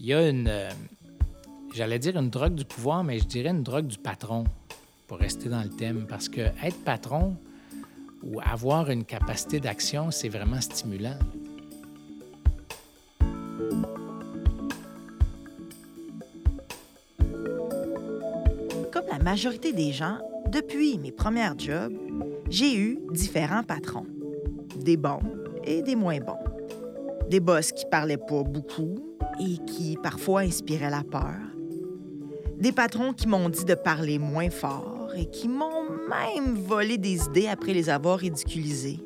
Il y a une, euh, j'allais dire une drogue du pouvoir, mais je dirais une drogue du patron, pour rester dans le thème, parce que être patron ou avoir une capacité d'action, c'est vraiment stimulant. Comme la majorité des gens, depuis mes premières jobs, j'ai eu différents patrons. Des bons et des moins bons. Des boss qui parlaient pas beaucoup et qui parfois inspiraient la peur. Des patrons qui m'ont dit de parler moins fort et qui m'ont même volé des idées après les avoir ridiculisées.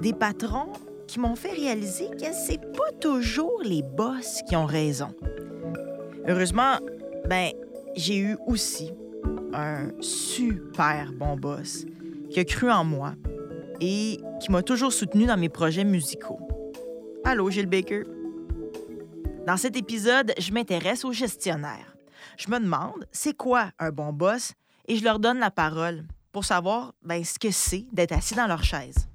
Des patrons qui m'ont fait réaliser que c'est pas toujours les boss qui ont raison. Heureusement, ben, j'ai eu aussi un super bon boss qui a cru en moi et qui m'a toujours soutenu dans mes projets musicaux. Allô, Gilles Baker? Dans cet épisode, je m'intéresse aux gestionnaires. Je me demande c'est quoi un bon boss? Et je leur donne la parole pour savoir ben, ce que c'est d'être assis dans leur chaise.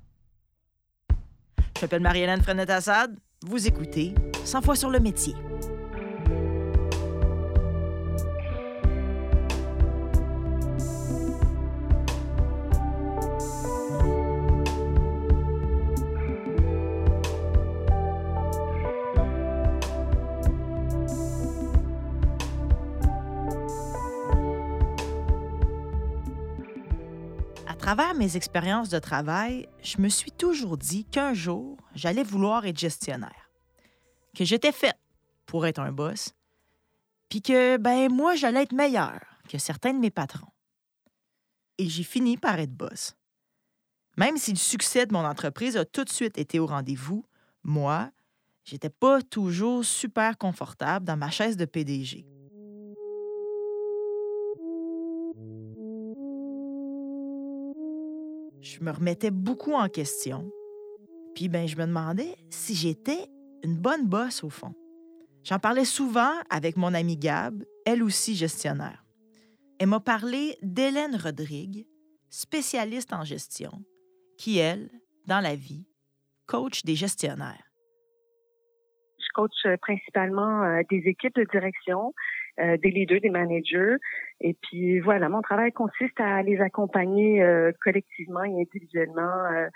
Je m'appelle Marie-Hélène Frenette-Assad. Vous écoutez 100 fois sur le métier. Travers mes expériences de travail, je me suis toujours dit qu'un jour, j'allais vouloir être gestionnaire. Que j'étais faite pour être un boss, puis que, ben, moi, j'allais être meilleur que certains de mes patrons. Et j'ai fini par être boss. Même si le succès de mon entreprise a tout de suite été au rendez-vous, moi, j'étais pas toujours super confortable dans ma chaise de PDG. Je me remettais beaucoup en question. Puis ben, je me demandais si j'étais une bonne bosse au fond. J'en parlais souvent avec mon amie Gab, elle aussi gestionnaire. Elle m'a parlé d'Hélène Rodrigue, spécialiste en gestion, qui, elle, dans la vie, coach des gestionnaires. Je coach euh, principalement euh, des équipes de direction, euh, des leaders, des managers. Et puis voilà, mon travail consiste à les accompagner euh, collectivement et individuellement euh,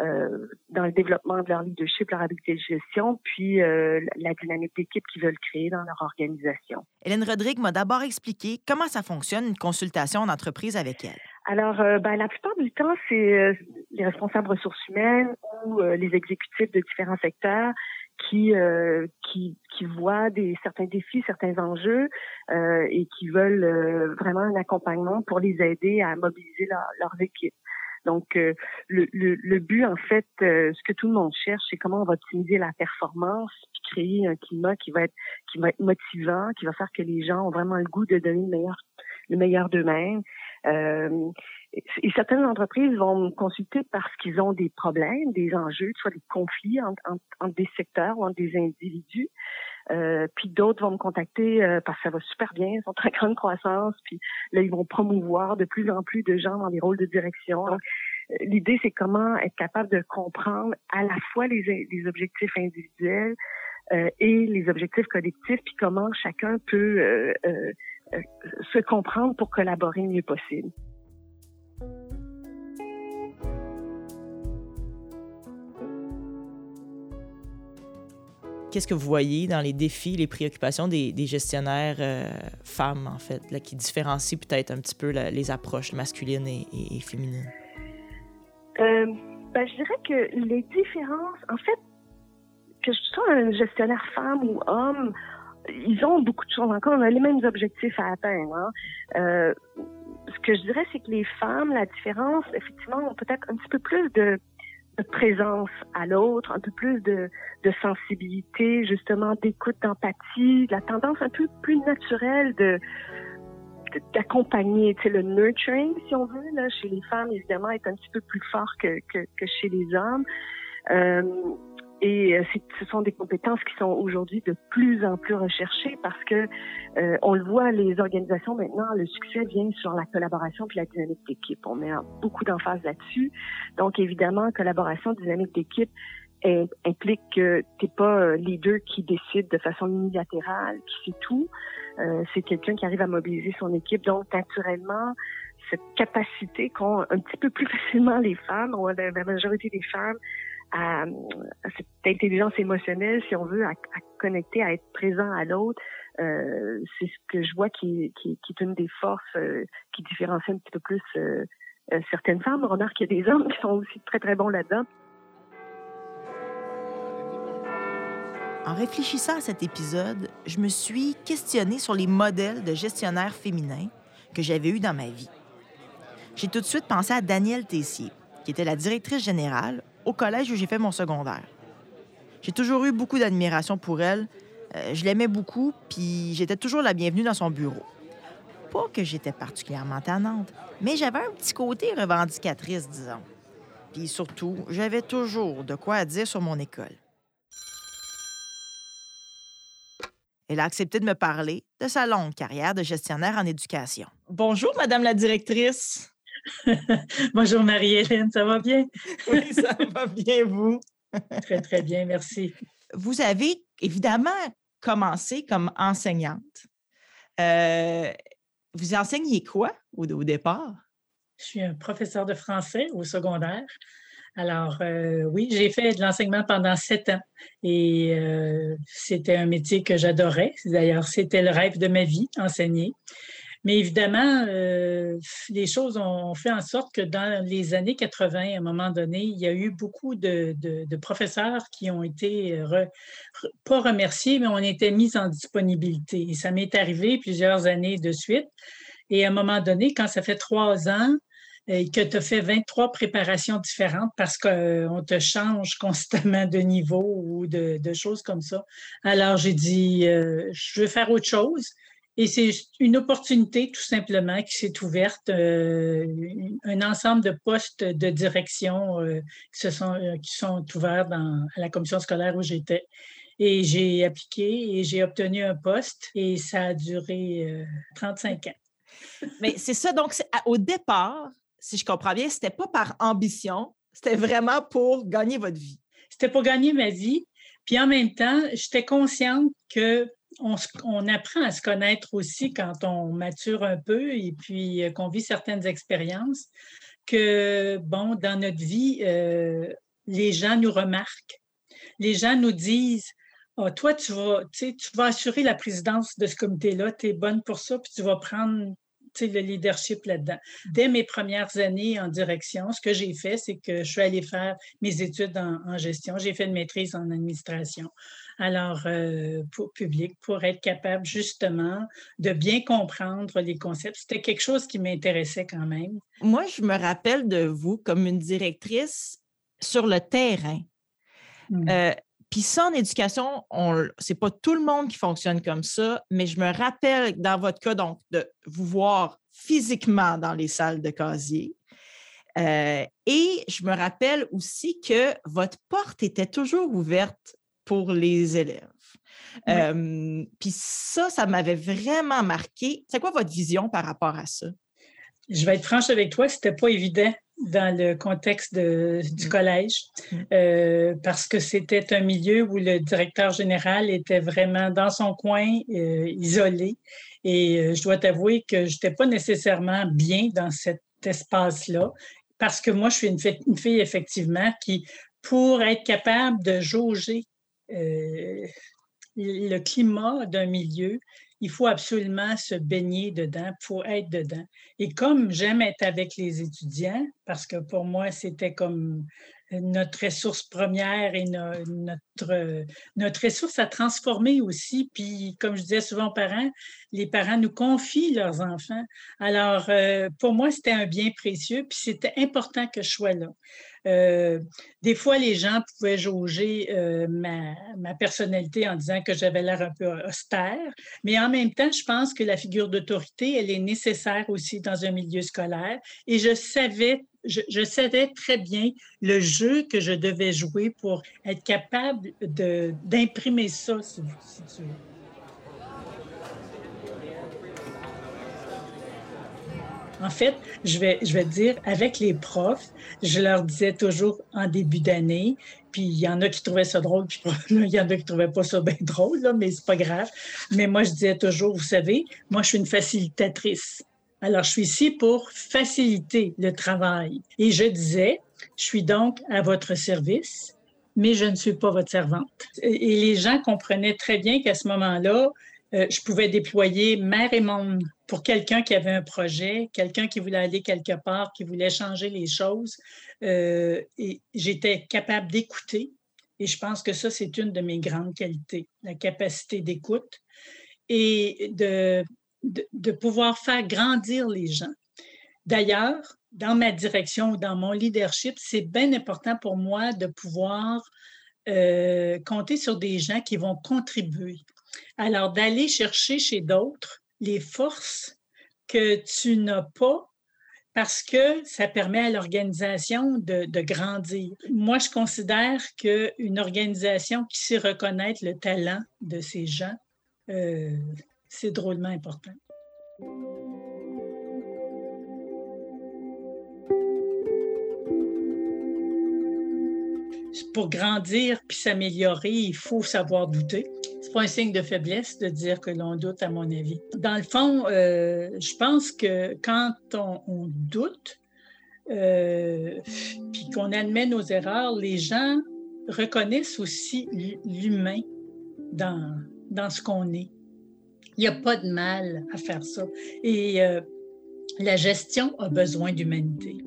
euh, dans le développement de leur leadership, leur habileté de gestion, puis la dynamique d'équipe qu'ils veulent créer dans leur organisation. Hélène Rodrigue m'a d'abord expliqué comment ça fonctionne une consultation en entreprise avec elle. Alors, ben, la plupart du temps, c'est les responsables ressources humaines ou les exécutifs de différents secteurs qui euh, qui qui voient des certains défis, certains enjeux euh, et qui veulent euh, vraiment un accompagnement pour les aider à mobiliser leur, leurs équipes. Donc le, le, le, but en fait, ce que tout le monde cherche, c'est comment on va optimiser la performance, puis créer un climat qui va être qui va être motivant, qui va faire que les gens ont vraiment le goût de donner le meilleur le meilleur d'eux-mêmes. Euh, et certaines entreprises vont me consulter parce qu'ils ont des problèmes, des enjeux, soit des conflits entre, des secteurs ou entre des individus. Euh, puis d'autres vont me contacter euh, parce que ça va super bien, ils sont en grande croissance, puis là ils vont promouvoir de plus en plus de gens dans les rôles de direction. Donc, euh, l'idée c'est comment être capable de comprendre à la fois les, les objectifs individuels euh, et les objectifs collectifs, puis comment chacun peut se comprendre pour collaborer le mieux possible. Qu'est-ce que vous voyez dans les défis, les préoccupations des, gestionnaires euh, femmes, en fait, là, qui différencient peut-être un petit peu les approches masculines et, féminines? Euh, ben, je dirais que les différences, en fait, que je sois un gestionnaire femme ou homme, ils ont beaucoup de choses encore. On a les mêmes objectifs à atteindre. Hein. Euh, ce que je dirais, c'est que les femmes, la différence, effectivement, ont peut-être un petit peu plus de, présence à l'autre, un peu plus de, sensibilité, justement, d'écoute, d'empathie, de la tendance un peu plus naturelle de d'accompagner, tu sais, le nurturing, si on veut, là, chez les femmes, évidemment, est un petit peu plus fort que, que, que chez les hommes. Euh, et euh, ce sont des compétences qui sont aujourd'hui de plus en plus recherchées parce que euh, on le voit, les organisations maintenant, le succès vient sur la collaboration puis la dynamique d'équipe. On met beaucoup d'emphase là-dessus. Donc évidemment, collaboration, dynamique d'équipe implique que t'es pas les deux qui décident de façon unilatérale, qui fait tout. c'est quelqu'un qui arrive à mobiliser son équipe. Donc, naturellement, cette capacité qu'ont un petit peu plus facilement les femmes, ou la, majorité des femmes, à, cette intelligence émotionnelle, si on veut, à, connecter, à être présent à l'autre, euh, c'est ce que je vois qui, est une des forces euh, qui différencie un petit peu plus euh, certaines femmes. On remarque qu'il y a des hommes qui sont aussi très, très bons là-dedans. En réfléchissant à cet épisode, je me suis questionnée sur les modèles de gestionnaires féminins que j'avais eus dans ma vie j'ai tout de suite pensé à Danielle Tessier, qui était la directrice générale au collège où j'ai fait mon secondaire. J'ai toujours eu beaucoup d'admiration pour elle. Euh, je l'aimais beaucoup, puis j'étais toujours la bienvenue dans son bureau. Pas que j'étais particulièrement tannante, mais j'avais un petit côté revendicatrice, disons. Puis surtout, j'avais toujours de quoi dire sur mon école. Elle a accepté de me parler de sa longue carrière de gestionnaire en éducation. Bonjour, Madame la directrice. Bonjour Marie-Hélène, ça va bien? oui, ça va bien, vous? très, très bien, merci. Vous avez évidemment commencé comme enseignante. Euh, vous enseignez quoi au, départ? Je suis un professeur de français au secondaire. Alors, euh, oui, j'ai fait de l'enseignement pendant sept ans et euh, c'était un métier que j'adorais. D'ailleurs, c'était le rêve de ma vie, enseigner. Mais évidemment, euh, les choses ont fait en sorte que dans les années 80, à un moment donné, il y a eu beaucoup de, professeurs qui ont été pas remerciés, mais ont été mis en disponibilité. Et ça m'est arrivé plusieurs années de suite. Et à un moment donné, quand ça fait trois ans, et que tu as fait 23 préparations différentes parce qu'on te change constamment de niveau ou de, choses comme ça. Alors, j'ai dit, euh, je veux faire autre chose. Et c'est une opportunité tout simplement qui s'est ouverte, euh, un ensemble de postes de direction euh, qui, se sont, euh, qui sont ouverts dans, à la commission scolaire où j'étais. Et j'ai appliqué et j'ai obtenu un poste et ça a duré 35 ans. Mais c'est ça, donc au départ, si je comprends bien, c'était pas par ambition, c'était vraiment pour gagner votre vie. C'était pour gagner ma vie. Puis en même temps, j'étais consciente que on, apprend à se connaître aussi quand on mature un peu et puis euh, qu'on vit certaines expériences, que, bon, dans notre vie, euh, les gens nous remarquent. Les gens nous disent, oh, toi, tu vas, tu vas assurer la présidence de ce comité-là, tu es bonne pour ça, puis tu vas prendre le leadership là-dedans. Dès mes premières années en direction, ce que j'ai fait, c'est que je suis allée faire mes études en, gestion. J'ai fait une maîtrise en administration. Alors, euh, pour public, pour être capable justement de bien comprendre les concepts, c'était quelque chose qui m'intéressait quand même. Moi, je me rappelle de vous comme une directrice sur le terrain. Mmh. Euh, puis ça, en éducation, c'est pas tout le monde qui fonctionne comme ça, mais je me rappelle dans votre cas, donc, de vous voir physiquement dans les salles de casier. Euh, et je me rappelle aussi que votre porte était toujours ouverte pour les élèves. Euh, puis ça, ça m'avait vraiment marqué. C'est quoi votre vision par rapport à ça? Je vais être franche avec toi, c'était pas évident dans le contexte du mm. collège mm. euh, parce que c'était un milieu où le directeur général était vraiment dans son coin, euh, isolé. Et euh, je dois t'avouer que je n'étais pas nécessairement bien dans cet espace-là parce que moi, je suis une, une, fille, effectivement, qui, pour être capable de jauger le climat d'un milieu, il faut absolument se baigner dedans, il faut être dedans. Et comme j'aime être avec les étudiants, parce que pour moi, c'était comme notre ressource première et notre, notre ressource à transformer aussi. Puis, comme je disais souvent aux parents, les parents nous confient leurs enfants. Alors, euh, pour moi, c'était un bien précieux, puis c'était important que je sois là. Euh, des fois, les gens pouvaient jauger euh, ma, personnalité en disant que j'avais l'air un peu austère, mais en même temps, je pense que la figure d'autorité, elle est nécessaire aussi dans un milieu scolaire. Et je savais je, savais très bien le jeu que je devais jouer pour être capable d'imprimer ça, si. En fait, je vais, je vais dire, avec les profs, je leur disais toujours en début d'année, Puis il y en a qui trouvaient ça drôle, puis il y en a qui trouvaient pas ça bien drôle, là, mais c'est pas grave. Mais moi, je disais toujours, vous savez, moi, je suis une facilitatrice. Alors, je suis ici pour faciliter le travail. Et je disais, je suis donc à votre service, mais je ne suis pas votre servante. Et les gens comprenaient très bien qu'à ce moment-là, euh, je pouvais déployer mère et monde pour quelqu'un qui avait un projet, quelqu'un qui voulait aller quelque part, qui voulait changer les choses. Euh, et j'étais capable d'écouter. Et je pense que ça, c'est une de mes grandes qualités, la capacité d'écoute et de, de, pouvoir faire grandir les gens. D'ailleurs, dans ma direction, dans mon leadership, c'est bien important pour moi de pouvoir euh, compter sur des gens qui vont contribuer. Alors, d'aller chercher chez d'autres les forces que tu n'as pas parce que ça permet à l'organisation de, grandir. Moi, je considère qu'une organisation qui sait reconnaître le talent de ces gens, euh, c'est drôlement important. Pour grandir puis s'améliorer, il faut savoir douter. C'est pas un signe de faiblesse de dire que l'on doute, à mon avis. Dans le fond, euh, je pense que quand on, doute, euh, puis qu'on admet nos erreurs, les gens reconnaissent aussi l'humain dans, dans ce qu'on est. Il n'y a pas de mal à faire ça. Et euh, la gestion a besoin d'humanité.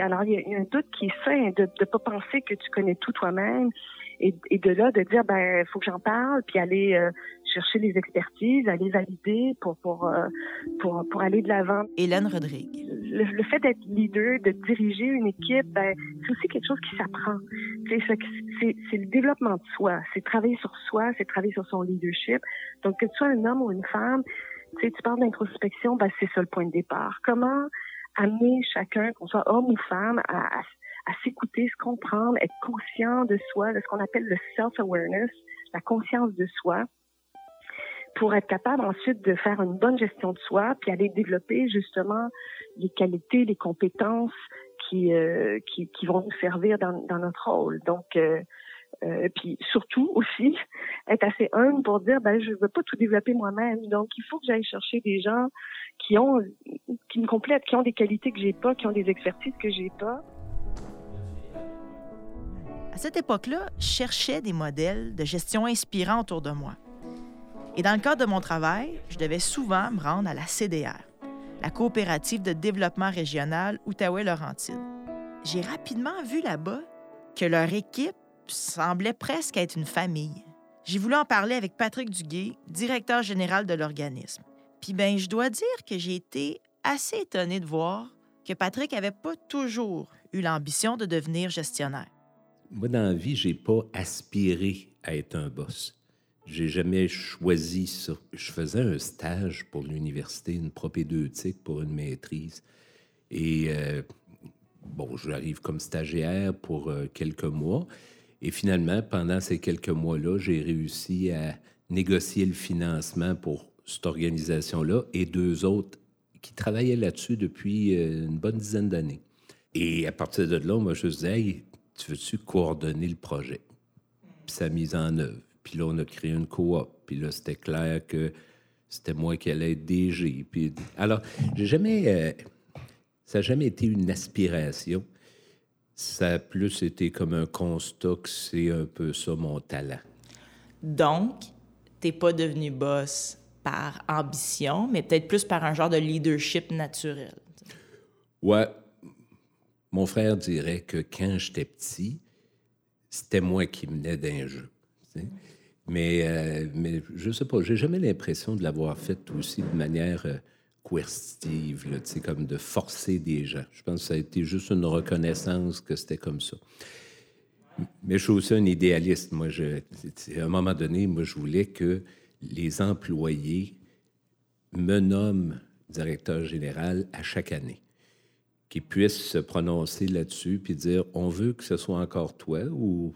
Alors, il y, a, un doute qui est sain de ne pas penser que tu connais tout toi-même et, de là, de dire, ben, faut que j'en parle, puis aller euh, chercher les expertises, aller valider pour, pour, euh, pour, pour aller de l'avant. Hélène Rodrigue. Le, fait d'être leader, de diriger une équipe, ben, c'est aussi quelque chose qui s'apprend. C'est le développement de soi, c'est travailler sur soi, c'est travailler sur son leadership. Donc, que tu sois un homme ou une femme, tu parles d'introspection, ben, c'est ça le point de départ. Comment amener chacun, qu'on soit homme ou femme, à, s'écouter, se comprendre, être conscient de soi, de ce qu'on appelle le self-awareness, la conscience de soi, pour être capable ensuite de faire une bonne gestion de soi, puis aller développer justement les qualités, les compétences qui, euh, qui, qui, vont nous servir dans, dans notre rôle. Donc, euh, euh, puis surtout aussi être assez humble pour dire ben je veux pas tout développer moi-même. Donc il faut que j'aille chercher des gens qui ont qui me complètent qui ont des qualités que j'ai pas qui ont des expertises que j'ai pas. À cette époque-là je cherchais des modèles de gestion inspirants autour de moi. Et dans le cadre de mon travail je devais souvent me rendre à la CDR la coopérative de développement régional Outaouais-Laurentide. J'ai rapidement vu là-bas que leur équipe semblait presque être une famille. J'ai voulu en parler avec Patrick Duguay, directeur général de l'organisme. Puis ben, je dois dire que j'ai été assez étonné de voir que Patrick n'avait pas toujours eu l'ambition de devenir gestionnaire. Moi, dans la vie, j'ai pas aspiré à être un boss. J'ai jamais choisi ça. Je faisais un stage pour l'université, une propédeutique pour une maîtrise. Et euh, bon, j'arrive comme stagiaire pour euh, quelques mois. Et finalement, pendant ces quelques mois-là, j'ai réussi à négocier le financement pour cette organisation-là et deux autres qui travaillaient là-dessus depuis euh, une bonne dizaine d'années. Et à partir de là, moi, je disais, hey, tu veux-tu coordonner le projet? Puis sa mise en œuvre. Puis là, on a créé une coop. Puis là, c'était clair que c'était moi qui allais être DG. Puis, alors, j'ai jamais... Euh, ça n'a jamais été une aspiration ça a plus été comme un constat que c'est un peu ça mon talent. Donc, t'es pas devenu boss par ambition, mais peut-être plus par un genre de leadership naturel. Ouais. Mon frère dirait que quand j'étais petit, c'était moi qui menais d'un jeu. Mais, euh, mais je sais pas, j'ai jamais l'impression de l'avoir fait aussi de manière euh, coercitive, là, comme de forcer des gens. Je pense que ça a été juste une reconnaissance que c'était comme ça. Mais je suis aussi un idéaliste. Moi, je, à un moment donné, moi, je voulais que les employés me nomment directeur général à chaque année, qu'ils puissent se prononcer là-dessus puis dire on veut que ce soit encore toi ou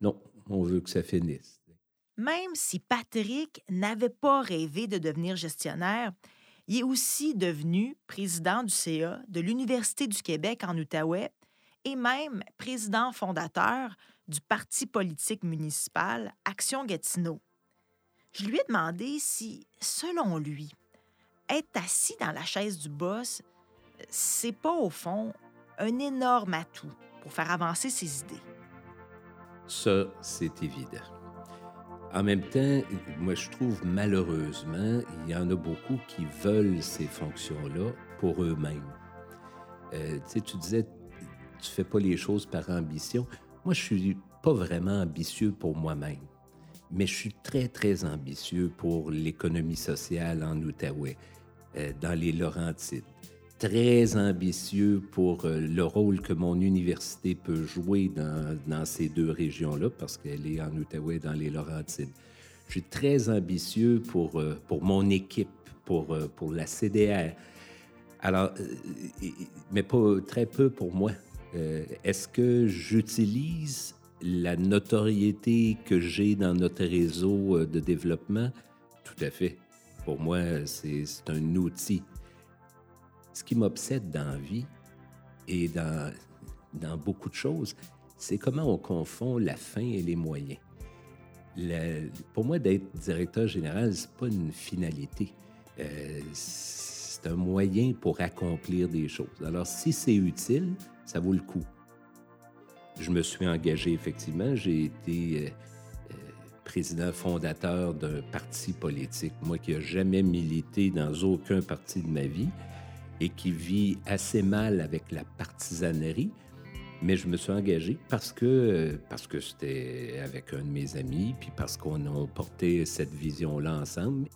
non, on veut que ça finisse. Même si Patrick n'avait pas rêvé de devenir gestionnaire, Il est aussi devenu président du CA de l'Université du Québec en Outaouais et même président fondateur du parti politique municipal Action Gatineau. Je lui ai demandé si, selon lui, être assis dans la chaise du boss, c'est pas au fond un énorme atout pour faire avancer ses idées. Ça, c'est évident. En même temps, moi, je trouve malheureusement, il y en a beaucoup qui veulent ces fonctions-là pour eux-mêmes. Euh, tu sais, tu disais, tu fais pas les choses par ambition. Moi, je suis pas vraiment ambitieux pour moi-même, mais je suis très, très ambitieux pour l'économie sociale en Outaouais, euh, dans les Laurentides très ambitieux pour euh, le rôle que mon université peut jouer dans, ces deux régions-là, parce qu'elle est en Outaouais, dans les Laurentides. Je suis très ambitieux pour, euh, pour mon équipe, pour, euh, pour la CDR. Alors, mais pas très peu pour moi. Est-ce que j'utilise la notoriété que j'ai dans notre réseau de développement? Tout à fait. Pour moi, c'est un outil ce qui m'obsède dans la vie et dans, beaucoup de choses, c'est comment on confond la fin et les moyens. pour moi, d'être directeur général, c'est pas une finalité. Euh, c'est un moyen pour accomplir des choses. Alors, si c'est utile, ça vaut le coup. Je me suis engagé, effectivement. J'ai été euh, euh, président fondateur d'un parti politique, moi qui n'ai jamais milité dans aucun parti de ma vie et qui vit assez mal avec la partisanerie. Mais je me suis engagé parce que parce que c'était avec un de mes amis, puis parce qu'on a porté cette vision-là ensemble.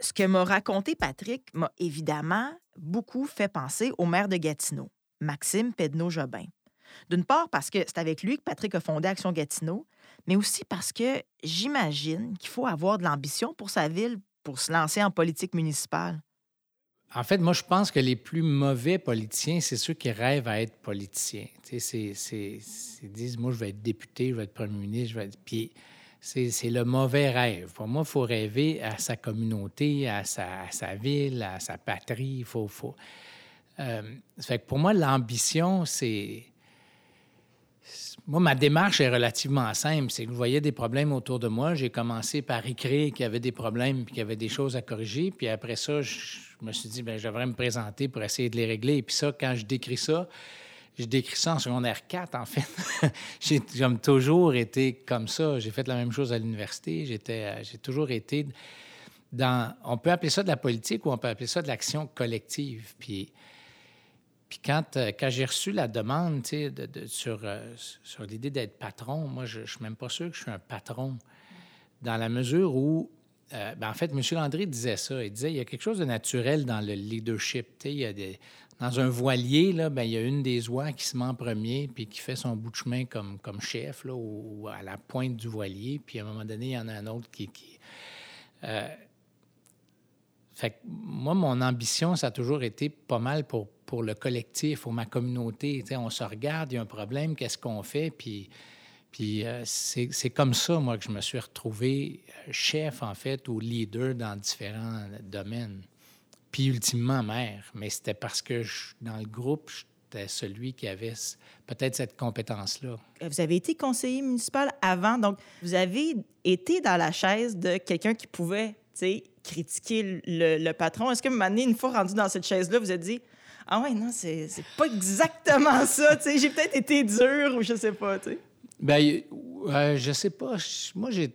Ce que m'a raconté Patrick m'a évidemment beaucoup fait penser au maire de Gatineau, Maxime Pedneau-Jobin. D'une part parce que c'est avec lui que Patrick a fondé Action Gatineau, mais aussi parce que j'imagine qu'il faut avoir de l'ambition pour sa ville pour se lancer en politique municipale. En fait, moi, je pense que les plus mauvais politiciens, c'est ceux qui rêvent à être politiciens. Ils disent, moi, je vais être député, je vais être premier ministre, je vais être... Puis c'est, le mauvais rêve. Pour moi, il faut rêver à sa communauté, à sa, sa ville, à sa patrie. Faut... faut... Euh, fait que pour moi, l'ambition, c'est moi, ma démarche est relativement simple. C'est que je voyais des problèmes autour de moi. J'ai commencé par écrire qu'il y avait des problèmes puis qu'il y avait des choses à corriger. Puis après ça, je, me suis dit, bien, je me présenter pour essayer de les régler. Et puis ça, quand je décris ça, je décris ça en secondaire 4, en fait. j'ai toujours été comme ça. J'ai fait la même chose à l'université. J'étais, j'ai toujours été dans... On peut appeler ça de la politique ou on peut appeler ça de l'action collective. Puis puis quand, euh, quand j'ai reçu la demande de, sur, euh, sur l'idée d'être patron, moi, je ne suis même pas sûr que je suis un patron, dans la mesure où, euh, ben, en fait, M. Landry disait ça. Il disait il y a quelque chose de naturel dans le leadership. Il y a dans un voilier, là, ben, il y a une des oies qui se met en premier puis qui fait son bout de chemin comme, comme chef là, ou, à la pointe du voilier. Puis à un moment donné, il y en a un autre qui. fait moi, mon ambition, ça a toujours été pas mal pour pour le collectif, pour ma communauté. on se regarde, il y a un problème, qu'est-ce qu'on fait? Puis, puis euh, c'est comme ça, moi, que je me suis retrouvé euh, chef, en fait, ou leader dans différents domaines. Puis ultimement maire. Mais c'était parce que dans le groupe, j'étais celui qui avait peut-être cette compétence-là. Vous avez été conseiller municipal avant, donc vous avez été dans la chaise de quelqu'un qui pouvait critiquer le, patron. Est-ce que, une fois rendu dans cette chaise-là, vous avez dit ah ouais, non, c'est pas exactement ça. Tu sais, j'ai peut-être été dur ou je sais pas. Tu sais. Ben, je sais pas. Moi, j'ai.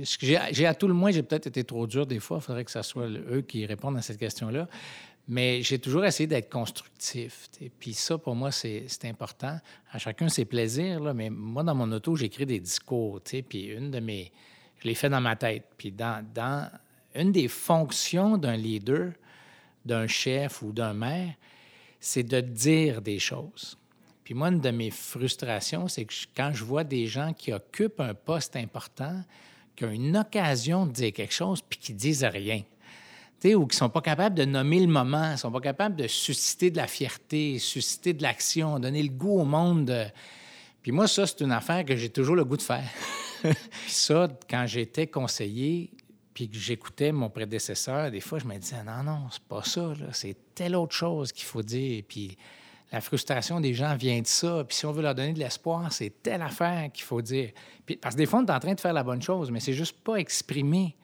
J'ai à tout le moins, j'ai peut-être été trop dur des fois. Il faudrait que ce soit eux qui répondent à cette question-là. Mais j'ai toujours essayé d'être constructif. Puis ça, pour moi, c'est important. À chacun ses plaisirs, là, mais moi, dans mon auto, j'écris des discours. Puis une de mes. Je l'ai fait dans ma tête. Puis dans, dans une des fonctions d'un leader, d'un chef ou d'un maire, c'est de dire des choses. Puis moi, une de mes frustrations, c'est que quand je vois des gens qui occupent un poste important, qui ont une occasion de dire quelque chose, puis qui disent rien, ou qui ne sont pas capables de nommer le moment, ne sont pas capables de susciter de la fierté, susciter de l'action, donner le goût au monde. Puis moi, ça, c'est une affaire que j'ai toujours le goût de faire. puis ça, quand j'étais conseiller, puis que j'écoutais mon prédécesseur, des fois, je me disais, non, non, c'est pas ça, c'est telle autre chose qu'il faut dire. Puis la frustration des gens vient de ça. Puis si on veut leur donner de l'espoir, c'est telle affaire qu'il faut dire. Puis, parce que des fois, on est en train de faire la bonne chose, mais c'est juste pas exprimé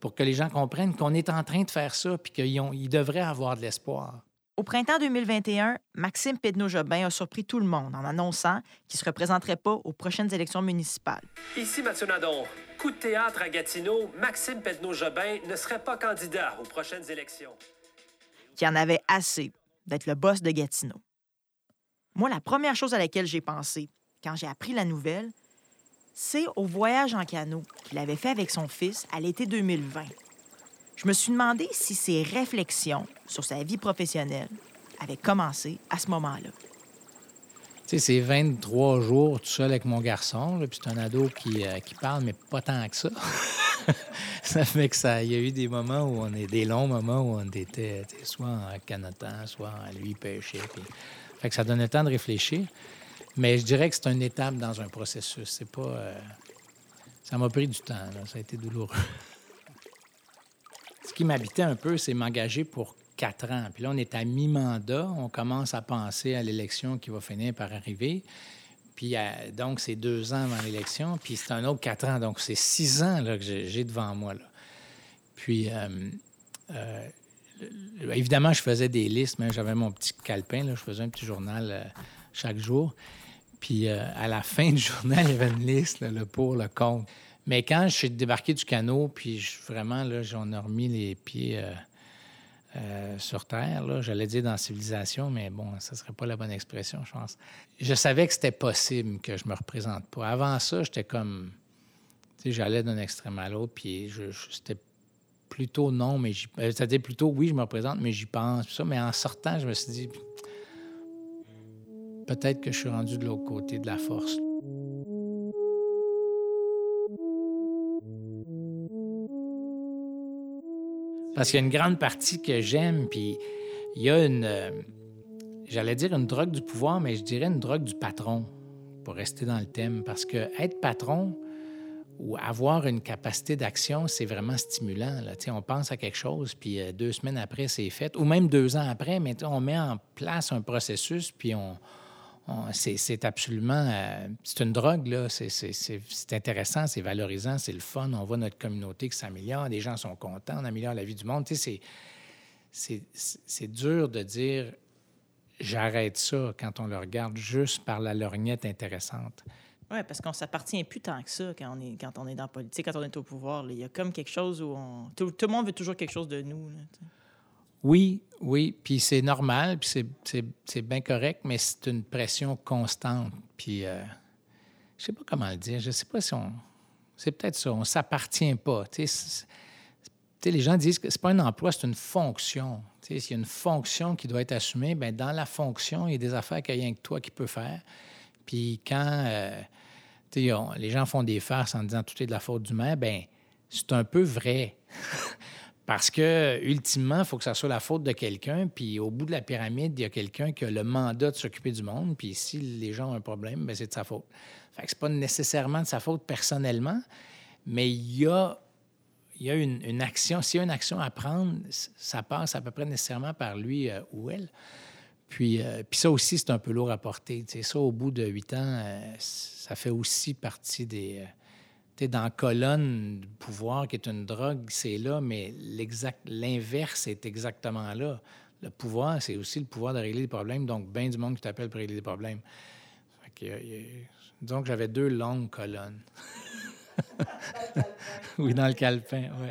pour que les gens comprennent qu'on est en train de faire ça, puis qu'ils devraient avoir de l'espoir. Au printemps 2021, Maxime Pedneau-Jobin a surpris tout le monde en annonçant qu'il ne se représenterait pas aux prochaines élections municipales. Ici Mathieu Nadon. Coup de théâtre à Gatineau, Maxime Pedneau-Jobin ne serait pas candidat aux prochaines élections. Qui en avait assez d'être le boss de Gatineau. Moi, la première chose à laquelle j'ai pensé quand j'ai appris la nouvelle, c'est au voyage en canot qu'il avait fait avec son fils à l'été 2020 je me suis demandé si ses réflexions sur sa vie professionnelle avaient commencé à ce moment-là. Tu sais, c'est 23 jours tout seul avec mon garçon, puis c'est un ado qui, euh, qui, parle, mais pas tant que ça. ça fait que ça, il y a eu des moments où on est, des longs moments où on était soit en canotant, soit à lui pêcher. Puis... Fait que ça donne le temps de réfléchir. Mais je dirais que c'est une étape dans un processus. C'est pas. Euh, ça m'a pris du temps, ça a été douloureux. Qui m'habitait un peu, c'est m'engager pour quatre ans. Puis là, on est à mi-mandat. On commence à penser à l'élection qui va finir par arriver. Puis euh, donc, c'est deux ans avant l'élection. Puis c'est un autre quatre ans. Donc, c'est six ans là, que j'ai devant moi. Puis, euh, euh, évidemment, je faisais des listes. Mais j'avais mon petit calepin. Je faisais un petit journal chaque jour. Puis à la fin du journal, il y avait une liste, le pour, le contre. Mais quand je suis débarqué du canot, puis vraiment, là, j'en ai remis les pieds euh, euh, sur terre, j'allais dire dans civilisation, mais bon, ça serait pas la bonne expression, je pense. Je savais que c'était possible que je me représente pas. Avant ça, j'étais comme... Tu sais, j'allais d'un extrême à l'autre, puis je, c'était plutôt non, mais j'y... Euh, c'est-à-dire plutôt oui, je me représente, mais j'y pense, ça. Mais en sortant, je me suis dit... Peut-être que je suis rendu de l'autre côté de la force. Parce qu'il y a une grande partie que j'aime, puis il y a une, euh, j'allais dire une drogue du pouvoir, mais je dirais une drogue du patron, pour rester dans le thème. Parce que être patron ou avoir une capacité d'action, c'est vraiment stimulant. Là. on pense à quelque chose, puis euh, deux semaines après, c'est fait, ou même deux ans après, mais on met en place un processus, puis on, c'est absolument. Euh, c'est une drogue, là. C'est intéressant, c'est valorisant, c'est le fun. On voit notre communauté qui s'améliore, les gens sont contents, on améliore la vie du monde. Tu sais, c'est dur de dire j'arrête ça quand on le regarde juste par la lorgnette intéressante. Oui, parce qu'on s'appartient plus tant que ça quand on est, quand on est dans la politique, quand on est au pouvoir. Il y a comme quelque chose où on... tout, le monde veut toujours quelque chose de nous. Oui, oui, puis c'est normal, puis c'est bien correct, mais c'est une pression constante. Puis euh, je sais pas comment le dire, je sais pas si on... C'est peut-être ça, on s'appartient pas. Les gens disent que c'est pas un emploi, c'est une fonction. S'il y a une fonction qui doit être assumée, bien, dans la fonction, il y a des affaires qu'il n'y a rien que toi qui peux faire. Puis quand euh, les gens font des farces en disant tout est de la faute du maire, bien, c'est un peu vrai. Parce que, ultimement, il faut que ça soit la faute de quelqu'un. Puis, au bout de la pyramide, il y a quelqu'un qui a le mandat de s'occuper du monde. Puis, si les gens ont un problème, ben, c'est de sa faute. Fait que c'est pas nécessairement de sa faute personnellement, mais il y a, il y a une, action. S'il y a une action à prendre, ça passe à peu près nécessairement par lui euh, ou elle. Puis, euh, puis ça aussi, c'est un peu lourd à porter. ça, au bout de huit ans, euh, ça fait aussi partie des dans la colonne du pouvoir, qui est une drogue, c'est là, mais l'inverse est exactement là. Le pouvoir, c'est aussi le pouvoir de régler des problèmes, donc bien du monde qui t'appelle pour régler des problèmes. donc, j'avais deux longues colonnes. oui, dans le calepin, oui.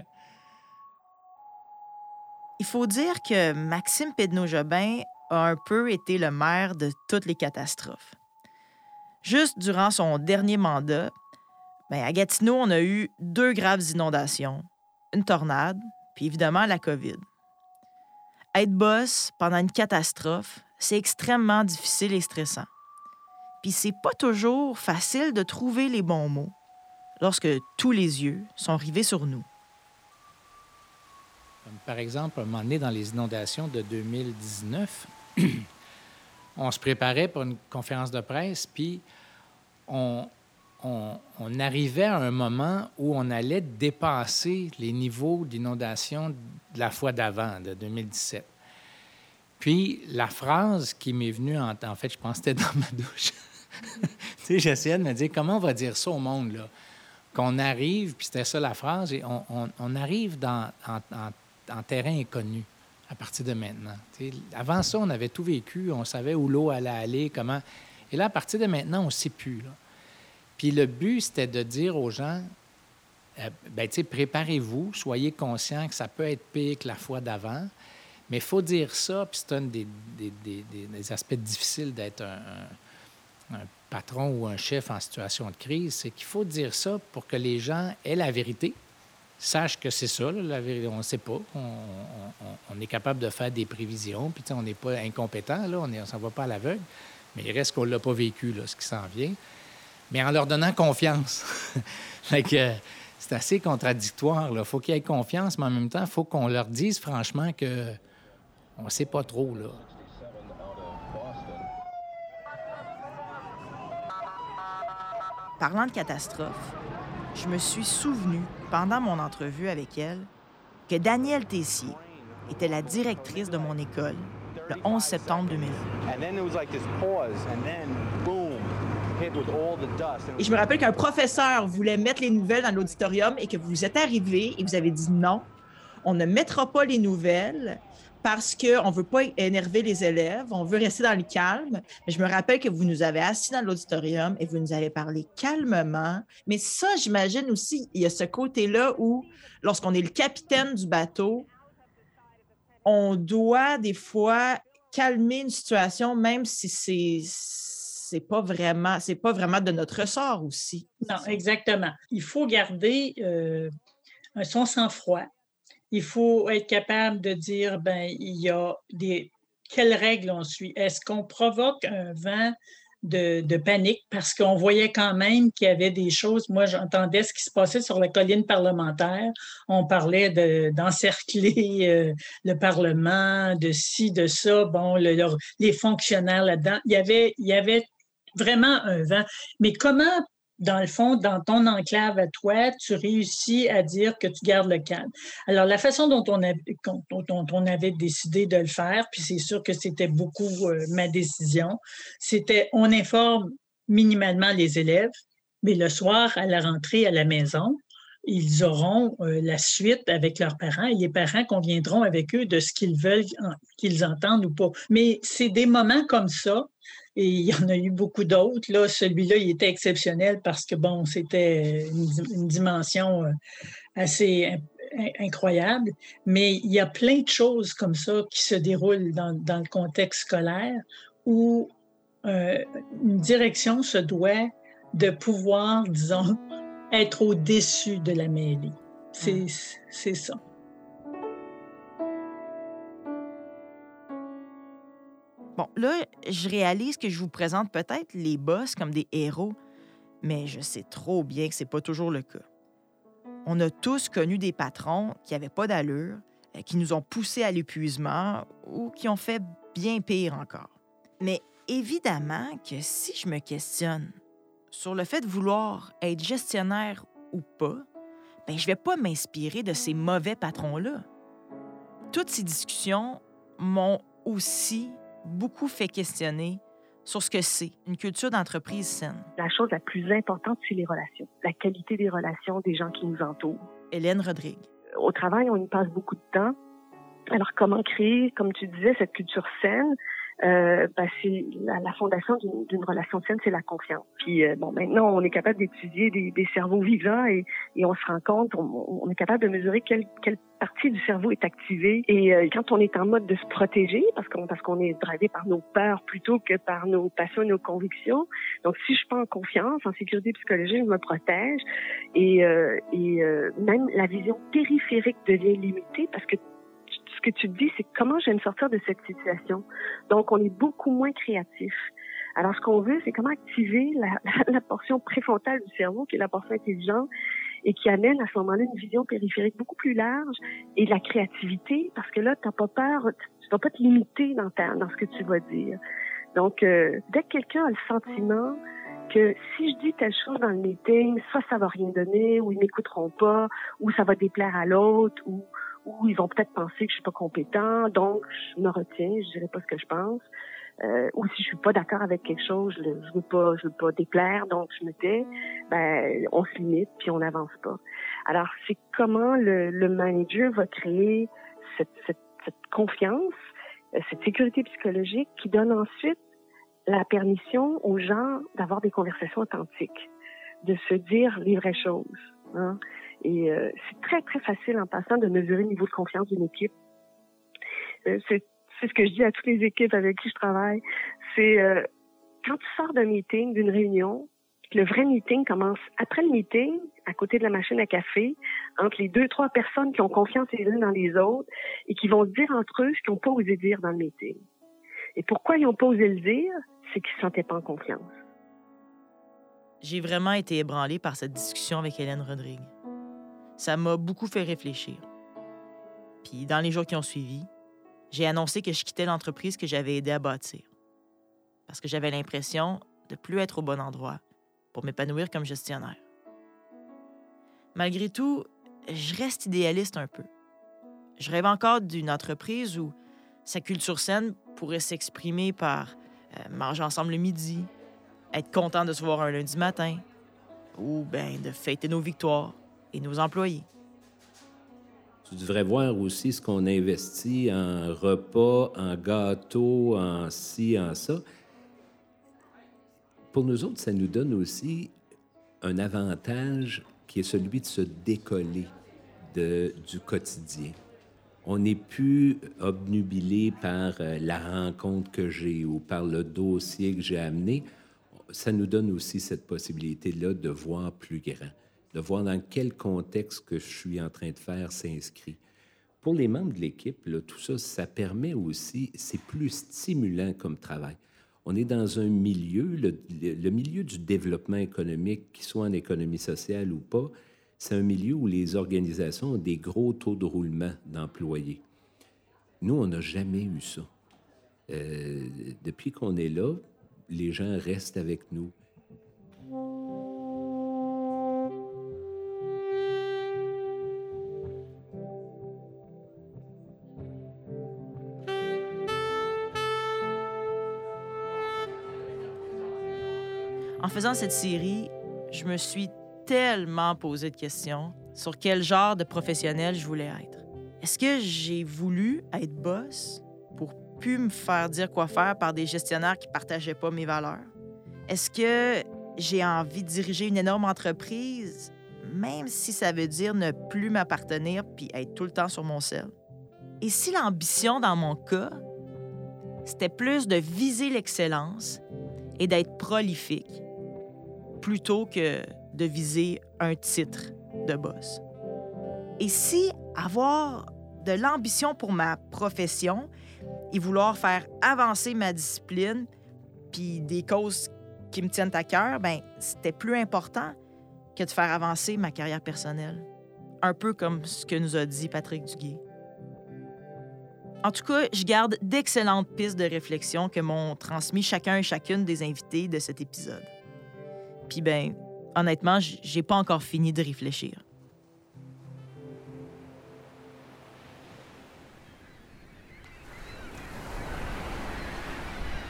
Il faut dire que Maxime Pedneau-Jobin a un peu été le maire de toutes les catastrophes. Juste durant son dernier mandat, Bien, à Gatineau, on a eu deux graves inondations, une tornade, puis évidemment la COVID. Être boss pendant une catastrophe, c'est extrêmement difficile et stressant. Puis c'est pas toujours facile de trouver les bons mots lorsque tous les yeux sont rivés sur nous. Par exemple, un moment donné, dans les inondations de 2019, on se préparait pour une conférence de presse, puis on, on, arrivait à un moment où on allait dépasser les niveaux d'inondation de la fois d'avant, de 2017. Puis la phrase qui m'est venue, en, fait, je pense que c'était dans ma douche. j'essayais de me dire comment on va dire ça au monde, là? Qu'on arrive, puis c'était ça la phrase, et on, arrive dans, en, terrain inconnu à partir de maintenant. Avant ça, on avait tout vécu, on savait où l'eau allait aller, comment. Et là, à partir de maintenant, on ne sait plus. Puis le but, c'était de dire aux gens, euh, ben, tu sais, préparez-vous, soyez conscients que ça peut être pire que la fois d'avant, mais il faut dire ça, puis c'est un des, des- des- aspects difficiles d'être un, patron ou un chef en situation de crise, c'est qu'il faut dire ça pour que les gens aient la vérité, sachent que c'est ça, la vérité. On ne sait pas. On, est capable de faire des prévisions, puis on n'est pas incompétent, là, on ne s'en va pas à l'aveugle, mais il reste qu'on ne l'a pas vécu, là, ce qui s'en vient mais en leur donnant confiance. Fait que, c'est assez contradictoire. Il faut qu'ils aient confiance, mais en même temps, il faut qu'on leur dise franchement que on ne sait pas trop. Là. Parlant de catastrophe, je me suis souvenu, pendant mon entrevue avec elle, que Danielle Tessier était la directrice de mon école le 11 septembre 2001. Et je me rappelle qu'un professeur voulait mettre les nouvelles dans l'auditorium et que vous êtes arrivé et vous avez dit non, on ne mettra pas les nouvelles parce qu'on ne veut pas énerver les élèves, on veut rester dans le calme. Mais je me rappelle que vous nous avez assis dans l'auditorium et vous nous avez parlé calmement. Mais ça, j'imagine aussi, il y a ce côté-là où, lorsqu'on est le capitaine du bateau, on doit des fois calmer une situation, même si c'est c'est pas vraiment c'est pas vraiment de notre ressort aussi. Non, exactement. Il faut garder euh, un son sang-froid. Il faut être capable de dire, ben, il y a des... Quelles règles on suit? Est-ce qu'on provoque un vent de, de panique? Parce qu'on voyait quand même qu'il y avait des choses. Moi, j'entendais ce qui se passait sur la colline parlementaire. On parlait de- d'encercler euh, le Parlement, de ci, de ça. Bon, les fonctionnaires là-dedans. Il y avait, il y avait vraiment un vent. Mais comment, dans le fond, dans ton enclave à toi, tu réussis à dire que tu gardes le calme? Alors, la façon dont on, avait, décidé de le faire, puis c'est sûr que c'était beaucoup euh, ma décision, c'était on informe minimalement les élèves, mais le soir, à la rentrée à la maison, ils auront euh, la suite avec leurs parents et les parents conviendront avec eux de ce qu'ils veulent en- qu'ils entendent ou pas. Mais c'est des moments comme ça et il y en a eu beaucoup d'autres. Là, celui-là, il était exceptionnel parce que, bon, c'était une, di- une dimension euh, assez in- in- incroyable. Mais il y a plein de choses comme ça qui se déroulent dans, dans le contexte scolaire où euh, une direction se doit de pouvoir, disons, être au-dessus de la mêlée. C'est ça. Bon, là, je réalise que je vous présente peut-être les boss comme des héros, mais je sais trop bien que c'est pas toujours le cas. On a tous connu des patrons qui n'avaient pas d'allure, euh, qui nous ont poussés à l'épuisement ou qui ont fait bien pire encore. Mais évidemment que si je me questionne sur le fait de vouloir être gestionnaire ou pas, ben je vais pas m'inspirer de ces mauvais patrons-là. Toutes ces discussions m'ont aussi beaucoup fait questionner sur ce que c'est une culture d'entreprise saine. La chose la plus importante, c'est les relations, la qualité des relations des gens qui nous entourent. Hélène Rodrigue. Au travail, on y passe beaucoup de temps. Alors, comment créer, comme tu disais, cette culture saine? Euh, ben, c'est la, la fondation d'une relation saine, c'est la confiance. Puis euh, bon, maintenant, on est capable d'étudier des, des cerveaux vivants et, et on se rend compte, on, on est capable de mesurer quelle, partie du cerveau est activée. Et euh, quand on est en mode de se protéger, parce qu'on parce qu'on est drivé par nos peurs plutôt que par nos passions et nos convictions. Donc, si je suis pas en confiance, en sécurité psychologique, je me protège. Et, euh, et euh, même la vision périphérique devient limitée parce que que tu dis, c'est comment je vais me sortir de cette situation. Donc, on est beaucoup moins créatif. Alors, ce qu'on veut, c'est comment activer la, la portion préfrontale du cerveau, qui est la portion intelligente, et qui amène à ce moment-là une vision périphérique beaucoup plus large et de la créativité, parce que là, tu n'as pas peur, tu ne vas pas te limiter dans, ta, dans ce que tu vas dire. Donc, euh, dès que quelqu'un a le sentiment que si je dis telle chose dans le meeting, soit ça va rien donner, ou ils m'écouteront pas, ou ça va déplaire à l'autre, ou, ou ils vont peut-être penser que je suis pas compétent, donc je me retiens, je dirai pas ce que je pense. Euh, ou si je suis pas d'accord avec quelque chose, je, je veux pas, je veux pas déplaire, donc je me tais. Ben, on se limite puis on n'avance pas. Alors, c'est comment le, le, manager va créer cette, cette, cette confiance, euh, cette sécurité psychologique qui donne ensuite la permission aux gens d'avoir des conversations authentiques, de se dire les vraies choses. Hein? Et euh, c'est très, très facile en passant de mesurer le niveau de confiance d'une équipe. Euh, c'est ce que je dis à toutes les équipes avec qui je travaille, c'est euh, quand tu sors d'un meeting, d'une réunion, le vrai meeting commence après le meeting, à côté de la machine à café, entre les deux, trois personnes qui ont confiance les unes dans les autres et qui vont dire entre eux ce qu'ils n'ont pas osé dire dans le meeting. Et pourquoi ils n'ont pas osé le dire? C'est qu'ils ne se sentaient pas en confiance. J'ai vraiment été ébranlée par cette discussion avec Hélène Rodrigue. Ça m'a beaucoup fait réfléchir. Puis dans les jours qui ont suivi, j'ai annoncé que je quittais l'entreprise que j'avais aidé à bâtir. Parce que j'avais l'impression de plus être au bon endroit pour m'épanouir comme gestionnaire. Malgré tout, je reste idéaliste un peu. Je rêve encore d'une entreprise où sa culture saine pourrait s'exprimer par euh, manger ensemble le midi, être content de se voir un lundi matin, ou bien de fêter nos victoires et nos employés. Tu devrais voir aussi ce qu'on investit en repas, en gâteaux, en ci, en ça. Pour nous autres, ça nous donne aussi un avantage qui est celui de se décoller du quotidien. On n'est plus obnubilé par euh, la rencontre que j'ai ou par le dossier que j'ai amené. Ça nous donne aussi cette possibilité-là de voir plus grand de voir dans quel contexte que je suis en train de faire s'inscrit. Pour les membres de l'équipe, tout ça, ça permet aussi, c'est plus stimulant comme travail. On est dans un milieu, le, milieu du développement économique, qu'il soit en économie sociale ou pas, c'est un milieu où les organisations ont des gros taux de roulement d'employés. Nous, on n'a jamais eu ça. Euh, depuis qu'on est là, les gens restent avec nous. Faisant cette série, je me suis tellement posé de questions sur quel genre de professionnel je voulais être. Est-ce que j'ai voulu être boss pour plus me faire dire quoi faire par des gestionnaires qui partageaient pas mes valeurs? Est-ce que j'ai envie de diriger une énorme entreprise, même si ça veut dire ne plus m'appartenir puis être tout le temps sur mon sel? Et si l'ambition dans mon cas, c'était plus de viser l'excellence et d'être prolifique, plutôt que de viser un titre de boss. Et si avoir de l'ambition pour ma profession et vouloir faire avancer ma discipline, puis des causes qui me tiennent à cœur, ben c'était plus important que de faire avancer ma carrière personnelle. Un peu comme ce que nous a dit Patrick Duguay. En tout cas, je garde d'excellentes pistes de réflexion que m'ont transmis chacun et chacune des invités de cet épisode. Puis ben, honnêtement, j'ai pas encore fini de réfléchir.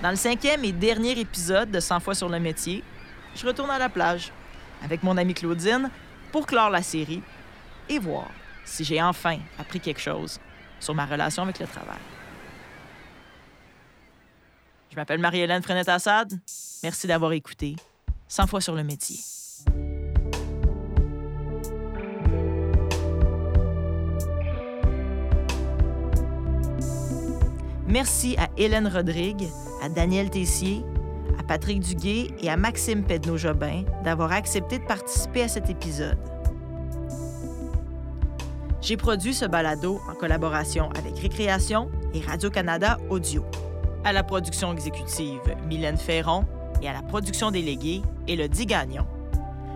Dans le cinquième et dernier épisode de 100 fois sur le métier, je retourne à la plage avec mon amie Claudine pour clore la série et voir si j'ai enfin appris quelque chose sur ma relation avec le travail. Je m'appelle Marie-Hélène Frenette-Assad. Merci d'avoir écouté 100 fois sur le métier. Merci à Hélène Rodrigue, à Daniel Tessier, à Patrick Duguay et à Maxime Pedneau-Jobin d'avoir accepté de participer à cet épisode. J'ai produit ce balado en collaboration avec Récréation et Radio-Canada Audio. À la production exécutive, Mylène Ferron et à la production déléguée, Élodie Gagnon.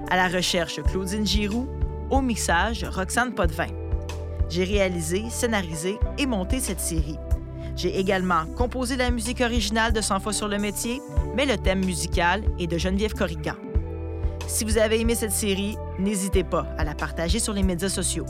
À la recherche, Claudine Giroux. Au mixage, Roxane Potvin. J'ai réalisé, scénarisé et monté cette série. J'ai également composé la musique originale de 100 fois sur le métier mais le thème musical est de Geneviève Corrigan. Si vous avez aimé cette série, n'hésitez pas à la partager sur les médias sociaux.